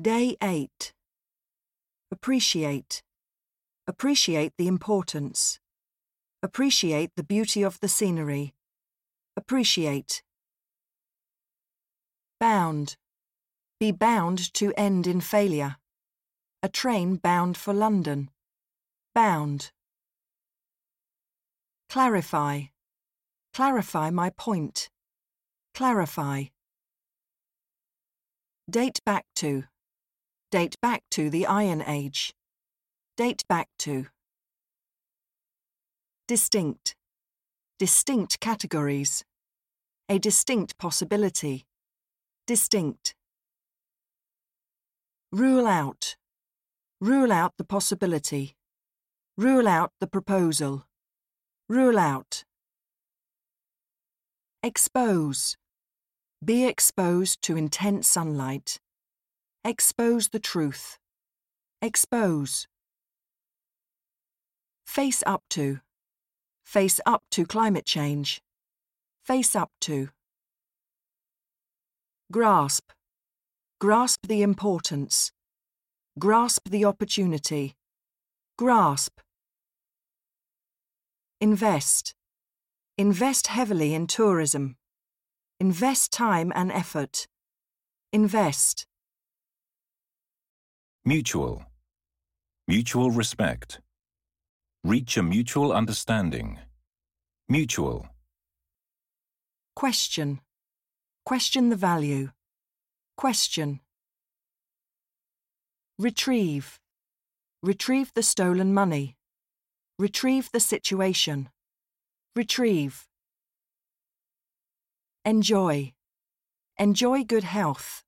Day 8. Appreciate. Appreciate the importance. Appreciate the beauty of the scenery. Appreciate. Bound. Be bound to end in failure. A train bound for London. Bound. Clarify. Clarify my point. Clarify. Date back to. Date back to the Iron Age. Date back to. Distinct. Distinct categories. A distinct possibility. Distinct. Rule out. Rule out the possibility. Rule out the proposal. Rule out. Expose. Be exposed to intense sunlight. Expose the truth. Expose. Face up to. Face up to climate change. Face up to. Grasp. Grasp the importance. Grasp the opportunity. Grasp. Invest. Invest heavily in tourism. Invest time and effort. Invest. Mutual. Mutual respect. Reach a mutual understanding. Mutual. Question. Question the value. Question. Retrieve. Retrieve the stolen money. Retrieve the situation. Retrieve. Enjoy. Enjoy good health.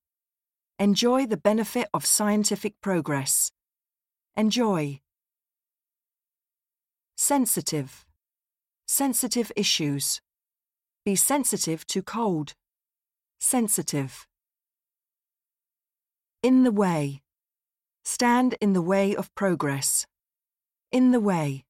Enjoy the benefit of scientific progress. Enjoy. Sensitive. Sensitive issues. Be sensitive to cold. Sensitive. In the way. Stand in the way of progress. In the way.